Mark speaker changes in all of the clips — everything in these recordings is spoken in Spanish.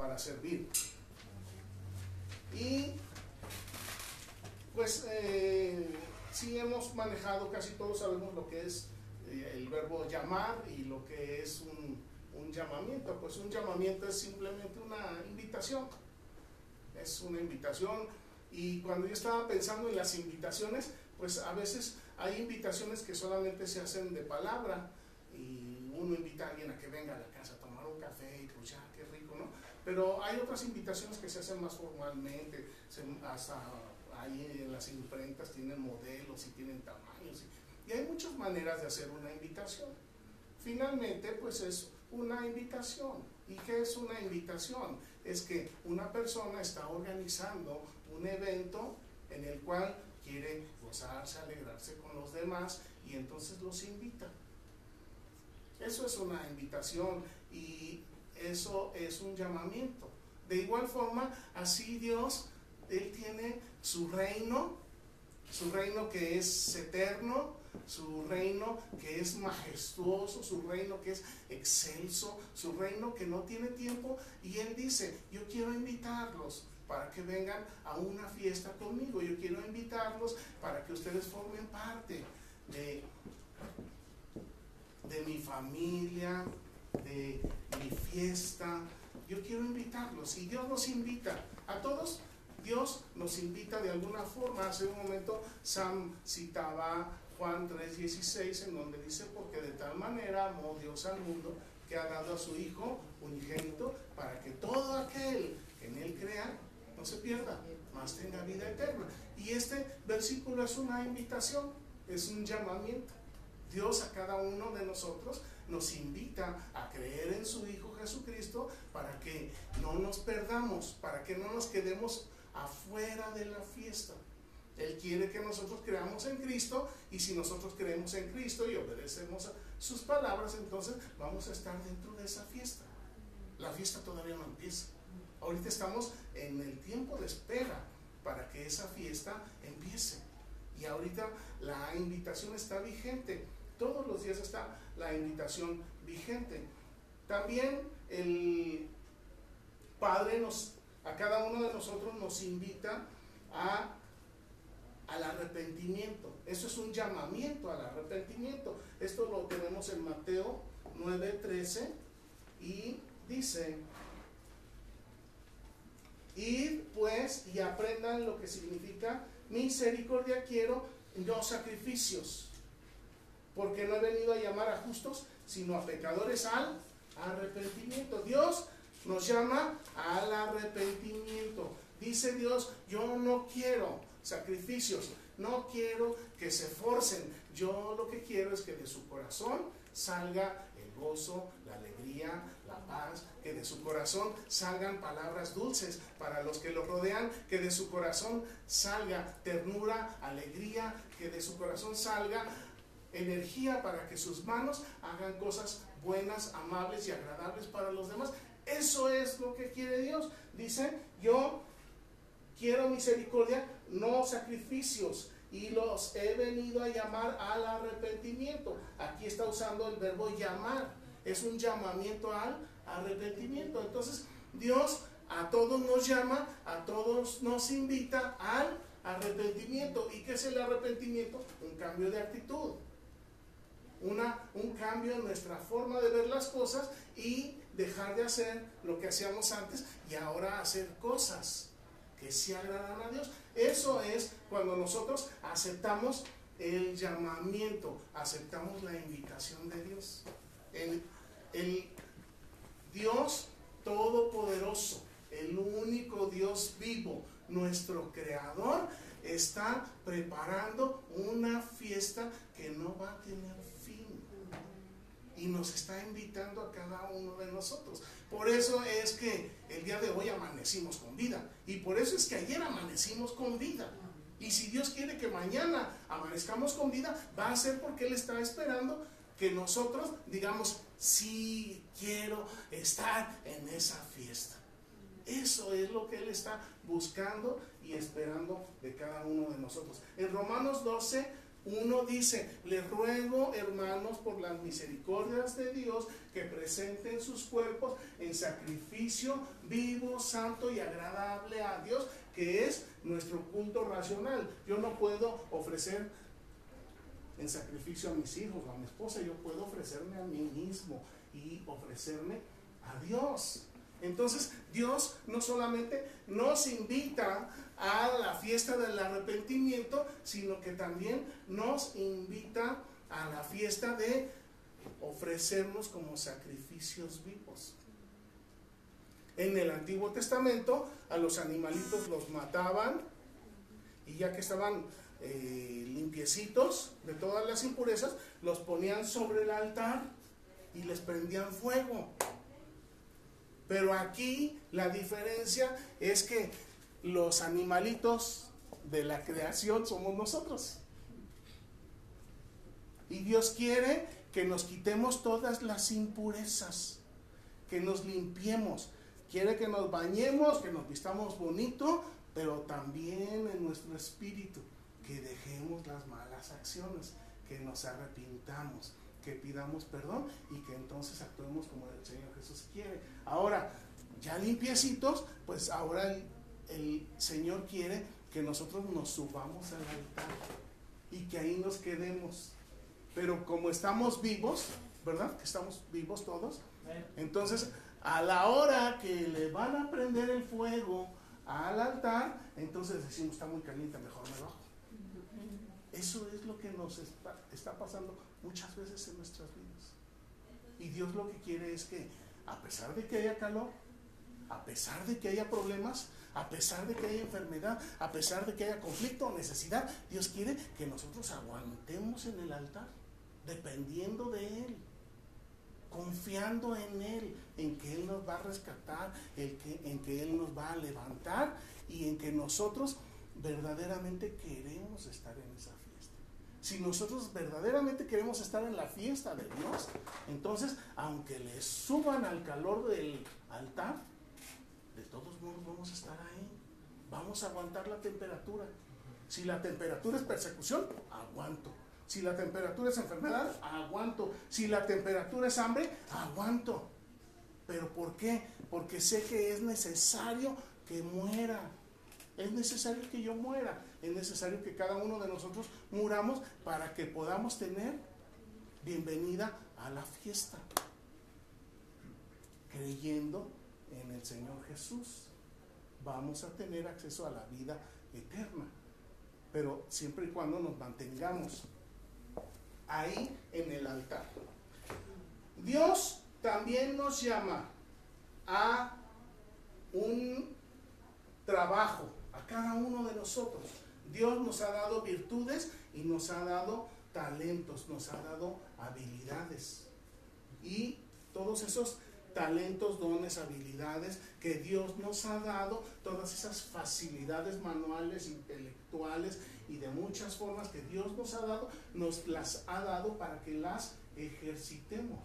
Speaker 1: para servir. Y pues eh, sí hemos manejado, casi todos sabemos lo que es eh, el verbo llamar y lo que es un llamamiento. Pues un llamamiento es simplemente una invitación. Es una invitación. Y cuando yo estaba pensando en las invitaciones, pues a veces hay invitaciones que solamente se hacen de palabra y uno invita a alguien a que venga a la casa Pero hay otras invitaciones que se hacen más formalmente, hasta ahí en las imprentas tienen modelos y tienen tamaños y, hay muchas maneras de hacer una invitación. Finalmente, pues es una invitación. ¿Y qué es una invitación? Es que una persona está organizando un evento en el cual quiere gozarse, alegrarse con los demás y entonces los invita. Eso es una invitación y eso es un llamamiento. De igual forma, así Dios, Él tiene su reino, su reino que es eterno, su reino que es majestuoso, su reino que es excelso, su reino que no tiene tiempo. Y Él dice, yo quiero invitarlos para que vengan a una fiesta conmigo. Yo quiero invitarlos para que ustedes formen parte de, de mi familia, de mi fiesta. Yo quiero invitarlos y Dios nos invita a todos. Dios nos invita de alguna forma. Hace un momento Sam citaba Juan 3:16 en donde dice, porque de tal manera amó Dios al mundo que ha dado a su Hijo unigénito para que todo aquel que en él crea no se pierda, más tenga vida eterna. Y este versículo es una invitación, es un llamamiento. Dios a cada uno de nosotros nos invita a creer en su Hijo Jesucristo para que no nos perdamos, para que no nos quedemos afuera de la fiesta. Él quiere que nosotros creamos en Cristo y si nosotros creemos en Cristo y obedecemos a sus palabras, entonces vamos a estar dentro de esa fiesta. La fiesta todavía no empieza. Ahorita estamos en el tiempo de espera para que esa fiesta empiece. Y ahorita la invitación está vigente. Todos los días está la invitación vigente. También el Padre nos, a cada uno de nosotros nos invita a, al arrepentimiento. Eso es un llamamiento al arrepentimiento. Esto lo tenemos en Mateo 9:13 y dice, Id pues y aprendan lo que significa misericordia quiero, no sacrificios. Porque no he venido a llamar a justos, sino a pecadores al arrepentimiento. Dios nos llama al arrepentimiento. Dice Dios, yo no quiero sacrificios, no quiero que se forcen. Yo lo que quiero es que de su corazón salga el gozo, la alegría, la paz, que de su corazón salgan palabras dulces para los que lo rodean, que de su corazón salga ternura, alegría, que de su corazón salga energía para que sus manos hagan cosas buenas, amables y agradables para los demás. Eso es lo que quiere Dios. Dice, yo quiero misericordia, no sacrificios y los he venido a llamar al arrepentimiento. Aquí está usando el verbo llamar. Es un llamamiento al arrepentimiento. Entonces, Dios a todos nos llama, a todos nos invita al arrepentimiento. ¿Y qué es el arrepentimiento? Un cambio de actitud. Una, un cambio en nuestra forma de ver las cosas y dejar de hacer lo que hacíamos antes y ahora hacer cosas que se agradan a Dios. Eso es cuando nosotros aceptamos el llamamiento, aceptamos la invitación de Dios. El, el Dios todopoderoso, el único Dios vivo, nuestro creador, está preparando una fiesta que no va a tener. Y nos está invitando a cada uno de nosotros. Por eso es que el día de hoy amanecimos con vida. Y por eso es que ayer amanecimos con vida. Y si Dios quiere que mañana amanezcamos con vida, va a ser porque Él está esperando que nosotros digamos, sí quiero estar en esa fiesta. Eso es lo que Él está buscando y esperando de cada uno de nosotros. En Romanos 12, uno dice, les ruego, hermanos, por las misericordias de Dios, que presenten sus cuerpos en sacrificio vivo, santo y agradable a Dios, que es nuestro culto racional. Yo no puedo ofrecer en sacrificio a mis hijos a mi esposa, yo puedo ofrecerme a mí mismo y ofrecerme a Dios. Entonces Dios no solamente nos invita a la fiesta del arrepentimiento, sino que también nos invita a la fiesta de ofrecernos como sacrificios vivos. En el Antiguo Testamento a los animalitos los mataban y ya que estaban eh, limpiecitos de todas las impurezas, los ponían sobre el altar y les prendían fuego. Pero aquí la diferencia es que los animalitos de la creación somos nosotros. Y Dios quiere que nos quitemos todas las impurezas, que nos limpiemos. Quiere que nos bañemos, que nos vistamos bonito, pero también en nuestro espíritu, que dejemos las malas acciones, que nos arrepintamos, que pidamos perdón y que entonces actuemos como el Señor Jesús quiere. Ahora, ya limpiecitos, pues ahora el, el Señor quiere que nosotros nos subamos al altar y que ahí nos quedemos. Pero como estamos vivos, ¿verdad? Que estamos vivos todos. Entonces, a la hora que le van a prender el fuego al altar, entonces decimos, está muy caliente, mejor me bajo. Eso es lo que nos está, está pasando muchas veces en nuestras vidas. Y Dios lo que quiere es que, a pesar de que haya calor, a pesar de que haya problemas, a pesar de que haya enfermedad, a pesar de que haya conflicto o necesidad, Dios quiere que nosotros aguantemos en el altar, dependiendo de Él, confiando en Él, en que Él nos va a rescatar, en que, en que Él nos va a levantar y en que nosotros verdaderamente queremos estar en esa. Si nosotros verdaderamente queremos estar en la fiesta de Dios, entonces, aunque le suban al calor del altar, de todos modos vamos a estar ahí. Vamos a aguantar la temperatura. Si la temperatura es persecución, aguanto. Si la temperatura es enfermedad, aguanto. Si la temperatura es hambre, aguanto. ¿Pero por qué? Porque sé que es necesario que muera. Es necesario que yo muera. Es necesario que cada uno de nosotros muramos para que podamos tener bienvenida a la fiesta. Creyendo en el Señor Jesús, vamos a tener acceso a la vida eterna. Pero siempre y cuando nos mantengamos ahí en el altar. Dios también nos llama a un trabajo, cada uno de nosotros. Dios nos ha dado virtudes y nos ha dado talentos, nos ha dado habilidades. Y todos esos talentos, dones, habilidades que Dios nos ha dado, todas esas facilidades manuales, intelectuales y de muchas formas que Dios nos ha dado, nos las ha dado para que las ejercitemos.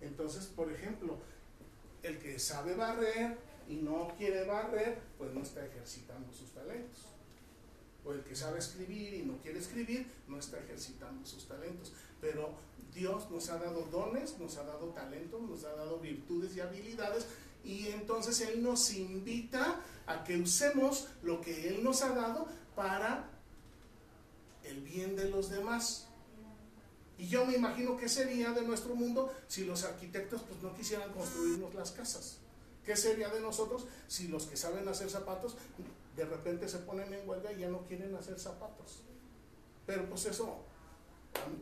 Speaker 1: Entonces, por ejemplo, el que sabe barrer y no quiere barrer, pues no está ejercitando sus talentos. O el que sabe escribir y no quiere escribir, no está ejercitando sus talentos. Pero Dios nos ha dado dones, nos ha dado talentos, nos ha dado virtudes y habilidades y entonces Él nos invita a que usemos lo que Él nos ha dado para el bien de los demás. Y yo me imagino qué sería de nuestro mundo si los arquitectos pues, no quisieran construirnos las casas. ¿Qué sería de nosotros si los que saben hacer zapatos de repente se ponen en huelga y ya no quieren hacer zapatos? Pero pues eso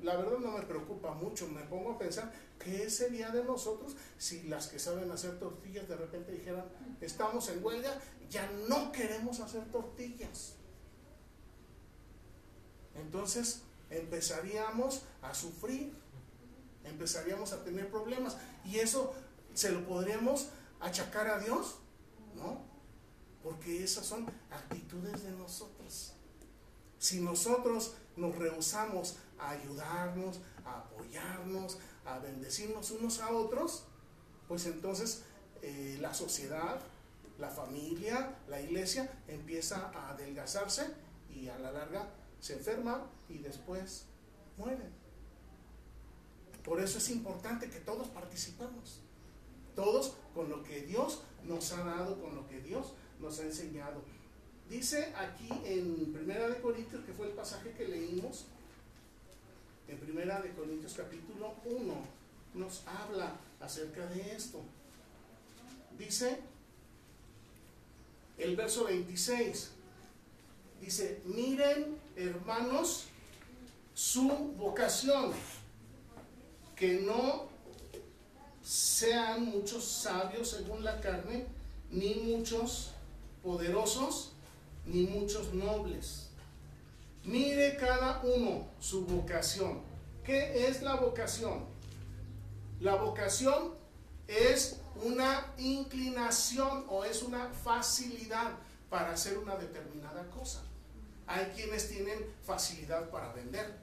Speaker 1: la verdad no me preocupa mucho, me pongo a pensar qué sería de nosotros si las que saben hacer tortillas de repente dijeran, estamos en huelga, ya no queremos hacer tortillas. Entonces empezaríamos a sufrir, empezaríamos a tener problemas y eso se lo podríamos achacar a Dios, ¿no? Porque esas son actitudes de nosotros. Si nosotros nos rehusamos a ayudarnos, a apoyarnos, a bendecirnos unos a otros, pues entonces eh, la sociedad, la familia, la iglesia empieza a adelgazarse y a la larga se enferman y después mueren. Por eso es importante que todos participemos. Todos con lo que Dios nos ha dado, con lo que Dios nos ha enseñado. Dice aquí en Primera de Corintios, que fue el pasaje que leímos, en Primera de Corintios capítulo 1, nos habla acerca de esto. Dice el verso 26, dice, miren hermanos su vocación, que no sean muchos sabios según la carne, ni muchos poderosos, ni muchos nobles. Mire cada uno su vocación. ¿Qué es la vocación? La vocación es una inclinación o es una facilidad para hacer una determinada cosa. Hay quienes tienen facilidad para vender.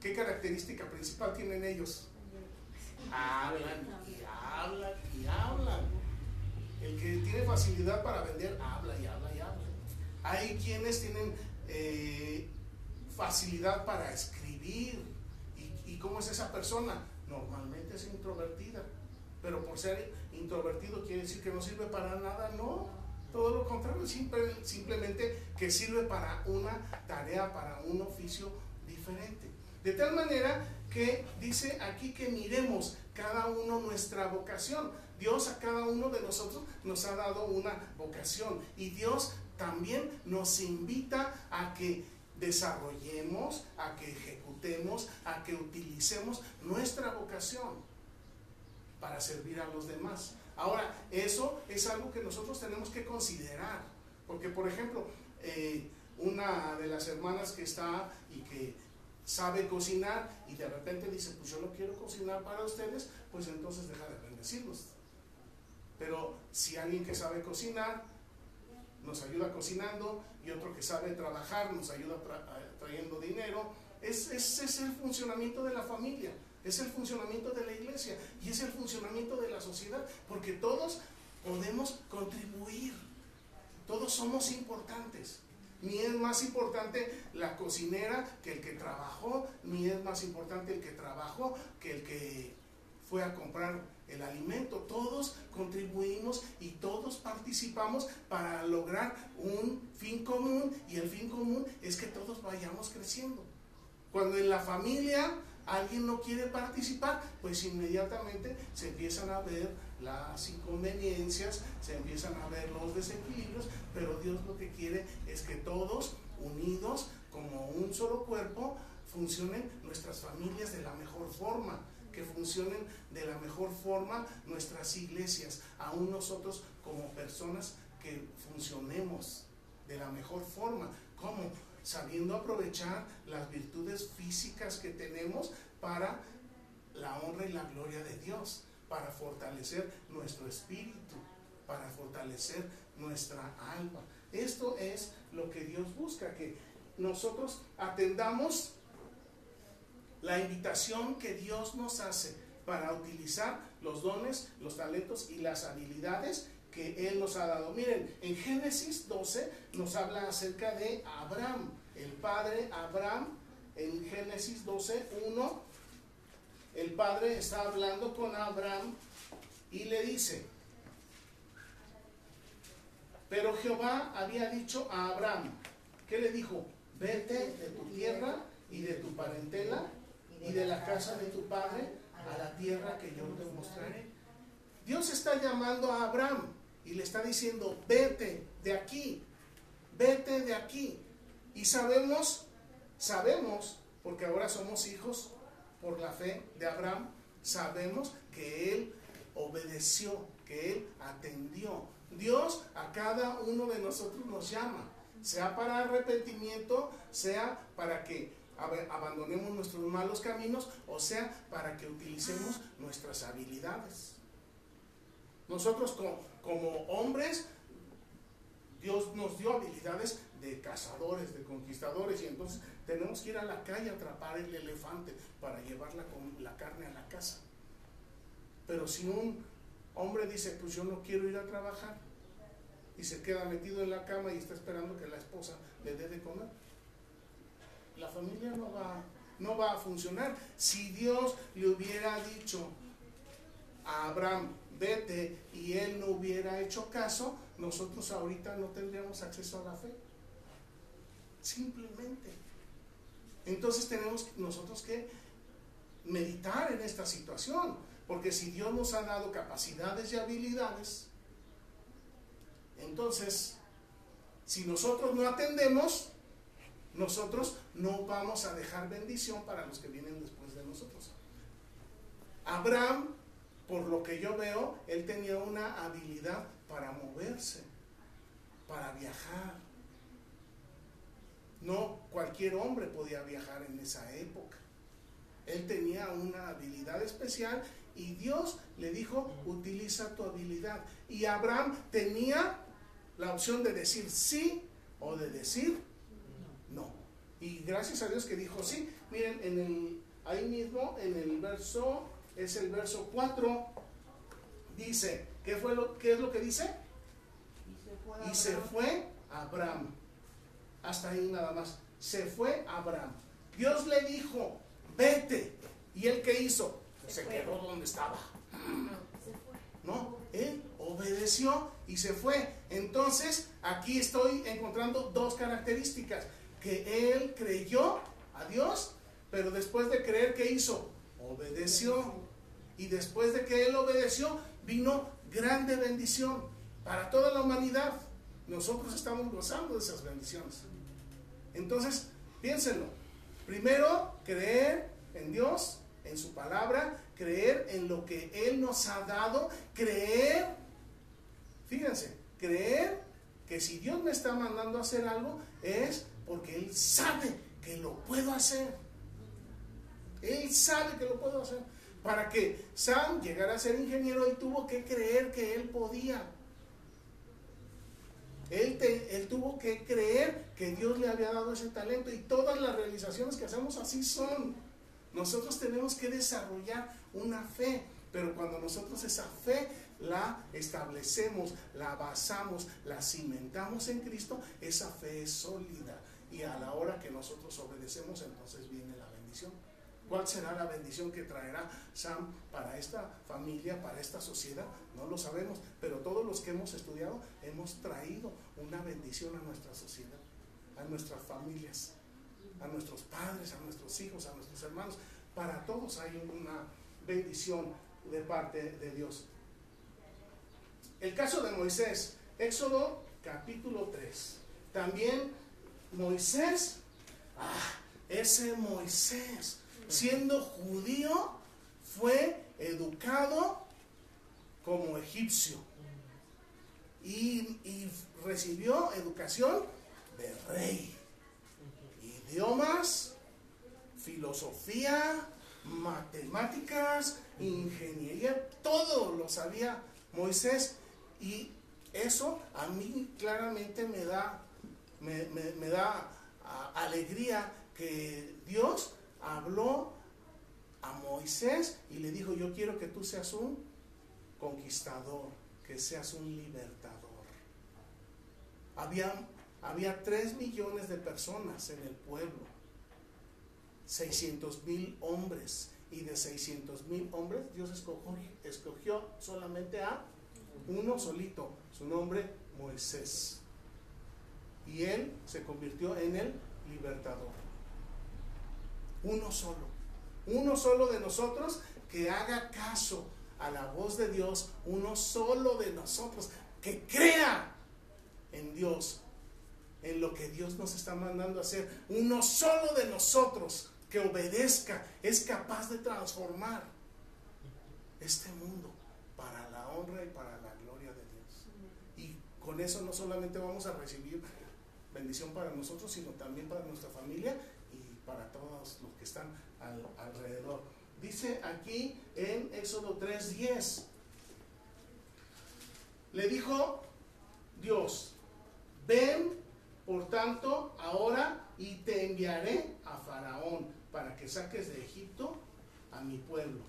Speaker 1: ¿Qué característica principal tienen ellos? Y hablan y hablan. El que tiene facilidad para vender habla y habla y habla. Hay quienes tienen eh, facilidad para escribir. ¿Y, ¿Y cómo es esa persona? Normalmente es introvertida. Pero por ser introvertido quiere decir que no sirve para nada. No, todo lo contrario, simplemente que sirve para una tarea, para un oficio diferente. De tal manera que dice aquí que miremos cada uno nuestra vocación. Dios a cada uno de nosotros nos ha dado una vocación y Dios también nos invita a que desarrollemos, a que ejecutemos, a que utilicemos nuestra vocación para servir a los demás. Ahora, eso es algo que nosotros tenemos que considerar, porque por ejemplo, eh, una de las hermanas que está y que sabe cocinar y de repente dice, pues yo no quiero cocinar para ustedes, pues entonces deja de bendecirlos. Pero si alguien que sabe cocinar nos ayuda cocinando y otro que sabe trabajar nos ayuda trayendo dinero, ese es el funcionamiento de la familia es el funcionamiento de la iglesia y es el funcionamiento de la sociedad, porque todos podemos contribuir, todos somos importantes. Ni es más importante la cocinera que el que trabajó, ni es más importante el que trabajó que el que fue a comprar el alimento. Todos contribuimos y todos participamos para lograr un fin común y el fin común es que todos vayamos creciendo. Cuando en la familia alguien no quiere participar, pues inmediatamente se empiezan a ver las inconveniencias, se empiezan a ver los desequilibrios, pero Dios lo que quiere es que todos, unidos como un solo cuerpo, funcionen nuestras familias de la mejor forma, que funcionen de la mejor forma nuestras iglesias, aún nosotros como personas que funcionemos de la mejor forma. ¿Cómo? sabiendo aprovechar las virtudes físicas que tenemos para la honra y la gloria de Dios, para fortalecer nuestro espíritu, para fortalecer nuestra alma. Esto es lo que Dios busca, que nosotros atendamos la invitación que Dios nos hace para utilizar los dones, los talentos y las habilidades que Él nos ha dado. Miren, en Génesis 12 nos habla acerca de Abraham, el padre Abraham, en Génesis 12, 1, el padre está hablando con Abraham y le dice, pero Jehová había dicho a Abraham, ¿qué le dijo? Vete de tu tierra y de tu parentela y de la casa de tu padre a la tierra que yo te mostraré. Dios está llamando a Abraham y le está diciendo, vete de aquí, vete de aquí. Y sabemos, sabemos, porque ahora somos hijos por la fe de Abraham, sabemos que él obedeció, que él atendió. Dios a cada uno de nosotros nos llama, sea para arrepentimiento, sea para que abandonemos nuestros malos caminos, o sea para que utilicemos nuestras habilidades. Nosotros como, como hombres, Dios nos dio habilidades de cazadores, de conquistadores, y entonces tenemos que ir a la calle a atrapar el elefante para llevar la, la carne a la casa. Pero si un hombre dice, pues yo no quiero ir a trabajar, y se queda metido en la cama y está esperando que la esposa le dé de comer, la familia no va, no va a funcionar. Si Dios le hubiera dicho a Abraham, vete, y él no hubiera hecho caso, nosotros ahorita no tendríamos acceso a la fe. Simplemente. Entonces tenemos nosotros que meditar en esta situación, porque si Dios nos ha dado capacidades y habilidades, entonces, si nosotros no atendemos, nosotros no vamos a dejar bendición para los que vienen después de nosotros. Abraham, por lo que yo veo, él tenía una habilidad para moverse, para viajar. No cualquier hombre podía viajar en esa época. Él tenía una habilidad especial y Dios le dijo, utiliza tu habilidad. Y Abraham tenía la opción de decir sí o de decir no. Y gracias a Dios que dijo sí. Miren, en el, ahí mismo, en el verso, es el verso 4, dice, ¿qué, fue lo, qué es lo que dice? Y se fue Abraham. Hasta ahí nada más. Se fue Abraham. Dios le dijo, vete. ¿Y él qué hizo? Se, quedó donde estaba. No, él obedeció y se fue. Entonces, aquí estoy encontrando dos características. Que él creyó a Dios, pero después de creer, ¿qué hizo? Obedeció. Y después de que él obedeció, vino grande bendición para toda la humanidad. Nosotros estamos gozando de esas bendiciones. Entonces, piénsenlo. Primero, creer en Dios, en su palabra, creer en lo que Él nos ha dado, creer, fíjense, creer que si Dios me está mandando a hacer algo es porque Él sabe que lo puedo hacer. Él sabe que lo puedo hacer. Para que Sam llegara a ser ingeniero, él tuvo que creer que él podía. Él, él, tuvo que creer que Dios le había dado ese talento y todas las realizaciones que hacemos así son. Nosotros tenemos que desarrollar una fe, pero cuando nosotros esa fe la establecemos, la basamos, la cimentamos en Cristo, esa fe es sólida. Y a la hora que nosotros obedecemos, entonces viene la bendición. ¿Cuál será la bendición que traerá Sam para esta familia, para esta sociedad? No lo sabemos, pero todos los que hemos estudiado hemos traído una bendición a nuestra sociedad, a nuestras familias a nuestros padres, a nuestros hijos, a nuestros hermanos. Para todos hay una bendición de parte de Dios. El caso de Moisés, Éxodo capítulo 3. También Moisés, ah, ese Moisés, siendo judío, fue educado como egipcio y, recibió educación de rey idiomas, filosofía, matemáticas, ingeniería, todo lo sabía Moisés. Y eso a mí claramente me da, me, da alegría que Dios habló a Moisés y le dijo, yo quiero que tú seas un conquistador, que seas un libertador. Había había 3 millones de personas en el pueblo, 600 mil hombres, y de 600 mil hombres Dios escogió, escogió solamente a uno solito, su nombre Moisés. Y él se convirtió en el libertador. Uno solo. Uno solo de nosotros que haga caso a la voz de Dios. Uno solo de nosotros que crea en Dios en lo que Dios nos está mandando a hacer. Uno solo de nosotros que obedezca es capaz de transformar este mundo para la honra y para la gloria de Dios. Y con eso no solamente vamos a recibir bendición para nosotros, sino también para nuestra familia para todos los que están alrededor. Dice aquí en Éxodo 3:10, le dijo Dios, ven por tanto, ahora y te enviaré a Faraón para que saques de Egipto a mi pueblo.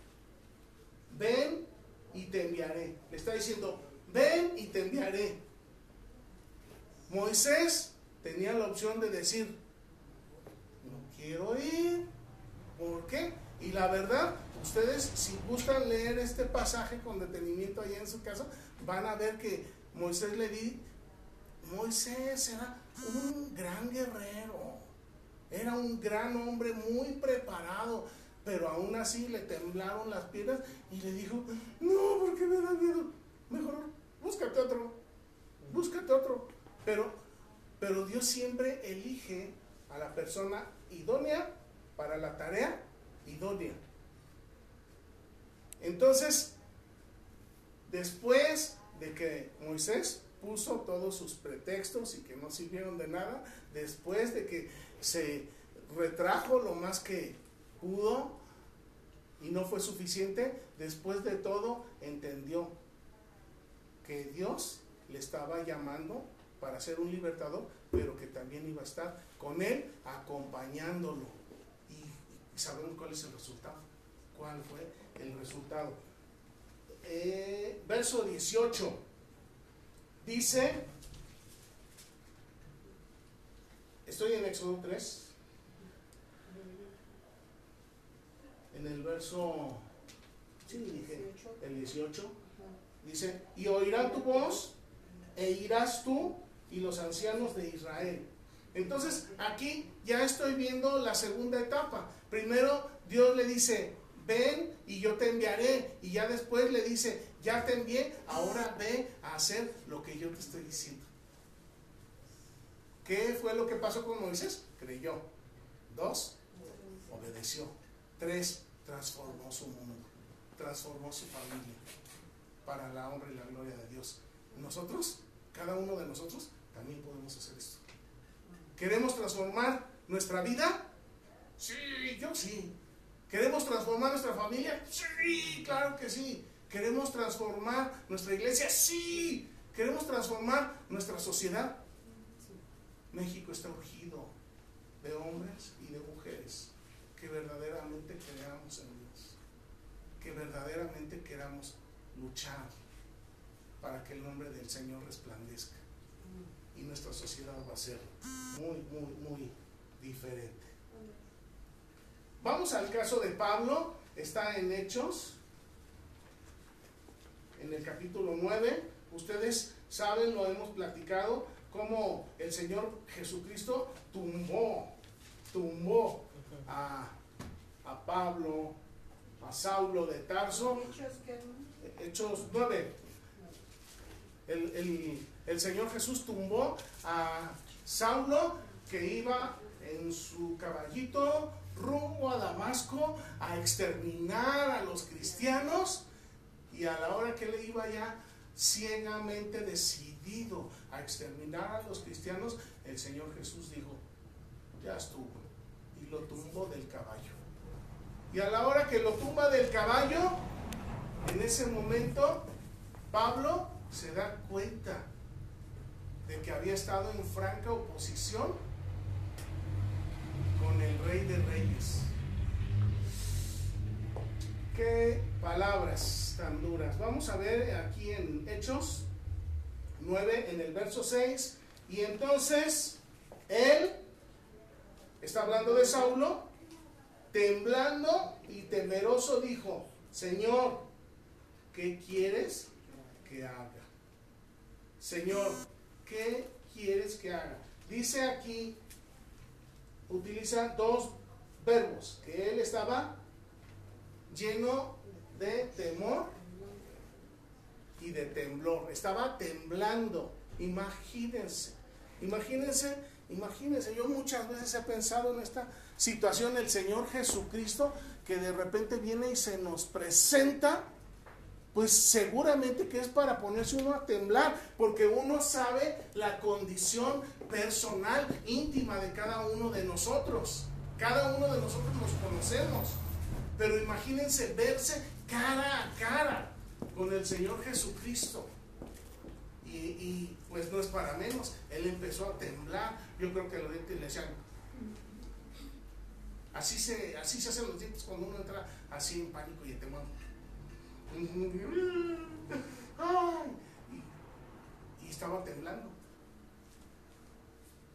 Speaker 1: Ven y te enviaré. Le está diciendo, ven y te enviaré. Moisés tenía la opción de decir, quiero ir. ¿Por qué? Y la verdad, ustedes si gustan leer este pasaje con detenimiento allá en su casa, van a ver que Moisés le di, Moisés era un gran guerrero, era un gran hombre muy preparado, pero aún así le temblaron las piernas y le dijo, no, porque me da miedo, mejor búscate otro, búscate otro. Pero, pero Dios siempre elige a la persona idónea para la tarea idónea. Entonces, después de que Moisés puso todos sus pretextos y que no sirvieron de nada, después de que se retrajo lo más que pudo y no fue suficiente, después de todo entendió que Dios le estaba llamando para ser un libertador, pero que también iba a estar con él acompañándolo. Y, sabemos cuál es el resultado. ¿Cuál fue el resultado? Eh, verso 18 dice, estoy en Éxodo 3, en el verso, sí, el 18, dice, y oirán tu voz e irás tú y los ancianos de Israel. Entonces aquí ya estoy viendo la segunda etapa. Primero Dios le dice, ven y yo te enviaré. Y ya después le dice, ya te envié, ahora ve a hacer lo que yo te estoy diciendo. ¿Qué fue lo que pasó con Moisés? Creyó. Dos, obedeció. Tres, transformó su mundo, transformó su familia para la honra y la gloria de Dios. Nosotros, cada uno de nosotros, también podemos hacer esto. ¿Queremos transformar nuestra vida? Sí, yo sí. ¿Queremos transformar nuestra familia? Sí, claro que sí. ¿Queremos transformar nuestra iglesia? Sí. ¿Queremos transformar nuestra sociedad? México está urgido de hombres y de mujeres que verdaderamente creamos en Dios, que verdaderamente queramos luchar para que el nombre del Señor resplandezca. Y nuestra sociedad va a ser muy, muy, muy diferente. Vamos al caso de Pablo, está en Hechos, en el capítulo 9. Ustedes saben, lo hemos platicado, cómo el Señor Jesucristo tumbó, tumbó a, Pablo, a Saulo de Tarso. Hechos 9. El, Señor Jesús tumbó a Saulo que iba en su caballito rumbo a Damasco a exterminar a los cristianos y a la hora que le iba ya ciegamente decidido a exterminar a los cristianos, el Señor Jesús dijo, ya estuvo, y lo tumbó del caballo. Y a la hora que lo tumba del caballo, en ese momento, Pablo se da cuenta de que había estado en franca oposición con el rey de reyes. Qué palabras tan duras. Vamos a ver aquí en Hechos 9, en el verso 6. Y entonces él está hablando de Saulo, temblando y temeroso dijo, Señor, ¿qué quieres que haga? Señor, ¿qué quieres que haga? Dice aquí, utiliza dos verbos, que él estaba lleno de temor y de temblor. Estaba temblando. Imagínense, imagínense, imagínense. Yo muchas veces he pensado en esta situación, el Señor Jesucristo, que de repente viene y se nos presenta, pues seguramente que es para ponerse uno a temblar, porque uno sabe la condición personal, íntima de cada uno de nosotros. Cada uno de nosotros nos conocemos. Pero imagínense verse cara a cara con el Señor Jesucristo. Y, pues no es para menos. Él empezó a temblar. Yo creo que los dientes le decían. Así se, así se hacen los dientes cuando uno entra así en pánico y en temor. Y estaba temblando.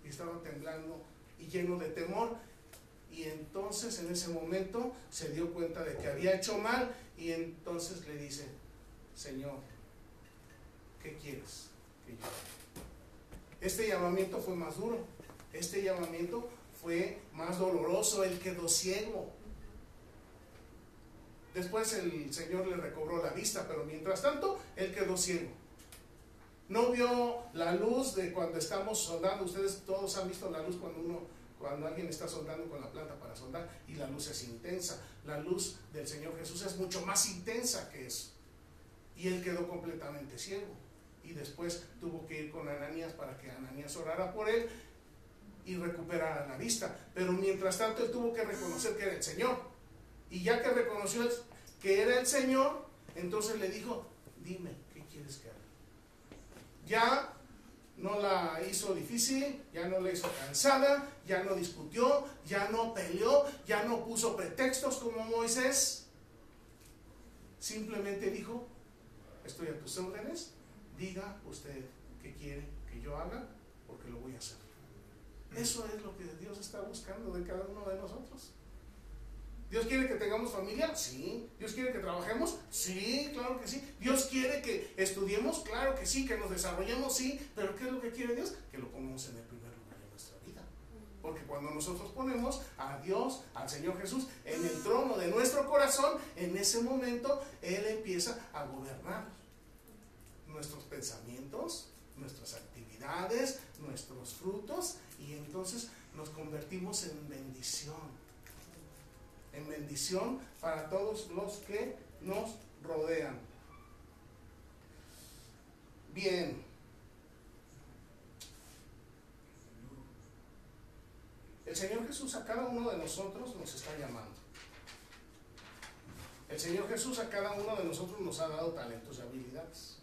Speaker 1: Y estaba temblando y lleno de temor. y entonces en ese momento se dio cuenta de que había hecho mal y entonces le dice, Señor, ¿qué quieres que yo Este llamamiento fue más duro, este llamamiento fue más doloroso, él quedó ciego. Después el Señor le recobró la vista, pero mientras tanto él quedó ciego. No vio la luz de cuando estamos soldando. Ustedes todos han visto la luz cuando uno, cuando alguien está soldando con la planta para soldar y la luz es intensa. La luz del Señor Jesús es mucho más intensa que eso. Y él quedó completamente ciego. Y después tuvo que ir con Ananías para que Ananías orara por él y recuperara la vista. Pero mientras tanto él tuvo que reconocer que era el Señor. Y ya que reconoció que era el Señor, entonces le dijo, dime, ¿qué quieres que haga? Ya no la hizo difícil, ya no la hizo cansada, ya no discutió, ya no peleó, ya no puso pretextos como Moisés. Simplemente dijo, estoy a tus órdenes, diga usted qué quiere que yo haga, porque lo voy a hacer. Eso es lo que Dios está buscando de cada uno de nosotros. ¿Dios quiere que tengamos familia? Sí. ¿Dios quiere que trabajemos? Sí, claro que sí. ¿Dios quiere que estudiemos? Claro que sí. ¿Que nos desarrollemos? Sí. Pero ¿qué es lo que quiere Dios? Que lo pongamos en el primer lugar de nuestra vida. Porque cuando nosotros ponemos a Dios, al Señor Jesús, en el trono de nuestro corazón, en ese momento Él empieza a gobernar nuestros pensamientos, nuestras actividades, nuestros frutos, y entonces nos convertimos en bendición en bendición para todos los que nos rodean. Bien. El Señor Jesús a cada uno de nosotros nos está llamando. El Señor Jesús a cada uno de nosotros nos ha dado talentos y habilidades.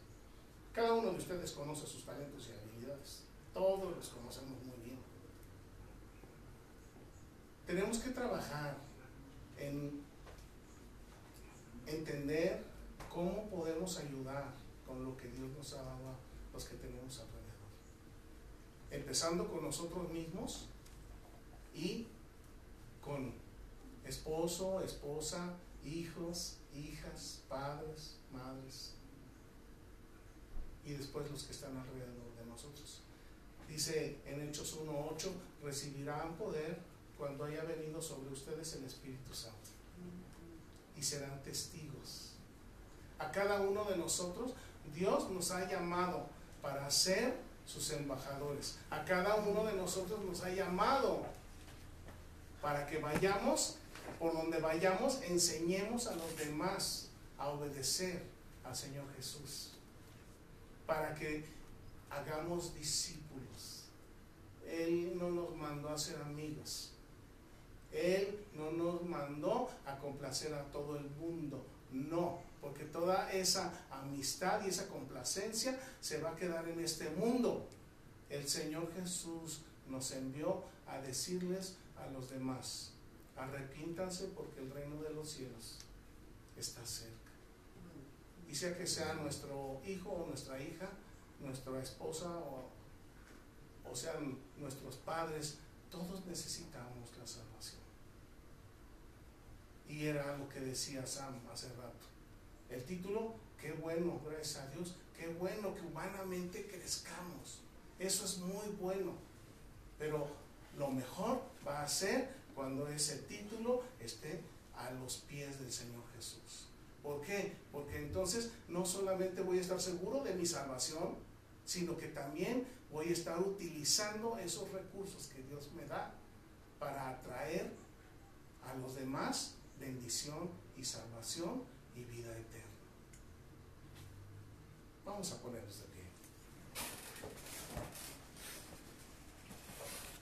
Speaker 1: Cada uno de ustedes conoce sus talentos y habilidades. Todos los conocemos muy bien. Tenemos que trabajar en entender cómo podemos ayudar con lo que Dios nos ha dado a los que tenemos alrededor. Empezando con nosotros mismos y con esposo, esposa, hijos, hijas, padres, madres y después los que están alrededor de nosotros. Dice en Hechos 1.8, recibirán poder cuando haya venido sobre ustedes el Espíritu Santo. Y serán testigos. A cada uno de nosotros, Dios nos ha llamado para ser sus embajadores. A cada uno de nosotros nos ha llamado para que vayamos, por donde vayamos, enseñemos a los demás a obedecer al Señor Jesús. Para que hagamos discípulos. Él no nos mandó a ser amigos. Él no nos mandó a complacer a todo el mundo, no, porque toda esa amistad y esa complacencia se va a quedar en este mundo. El Señor Jesús nos envió a decirles a los demás, arrepiéntanse porque el reino de los cielos está cerca. Y sea que sea nuestro hijo o nuestra hija, nuestra esposa o, o sean nuestros padres, todos necesitamos la salvación. Y era lo que decía Sam hace rato. El título, qué bueno, gracias a Dios, qué bueno que humanamente crezcamos. Eso es muy bueno. Pero lo mejor va a ser cuando ese título esté a los pies del Señor Jesús. ¿Por qué? Porque entonces no solamente voy a estar seguro de mi salvación, sino que también voy a estar utilizando esos recursos que Dios me da para atraer a los demás bendición y salvación y vida eterna. Vamos a ponernos de.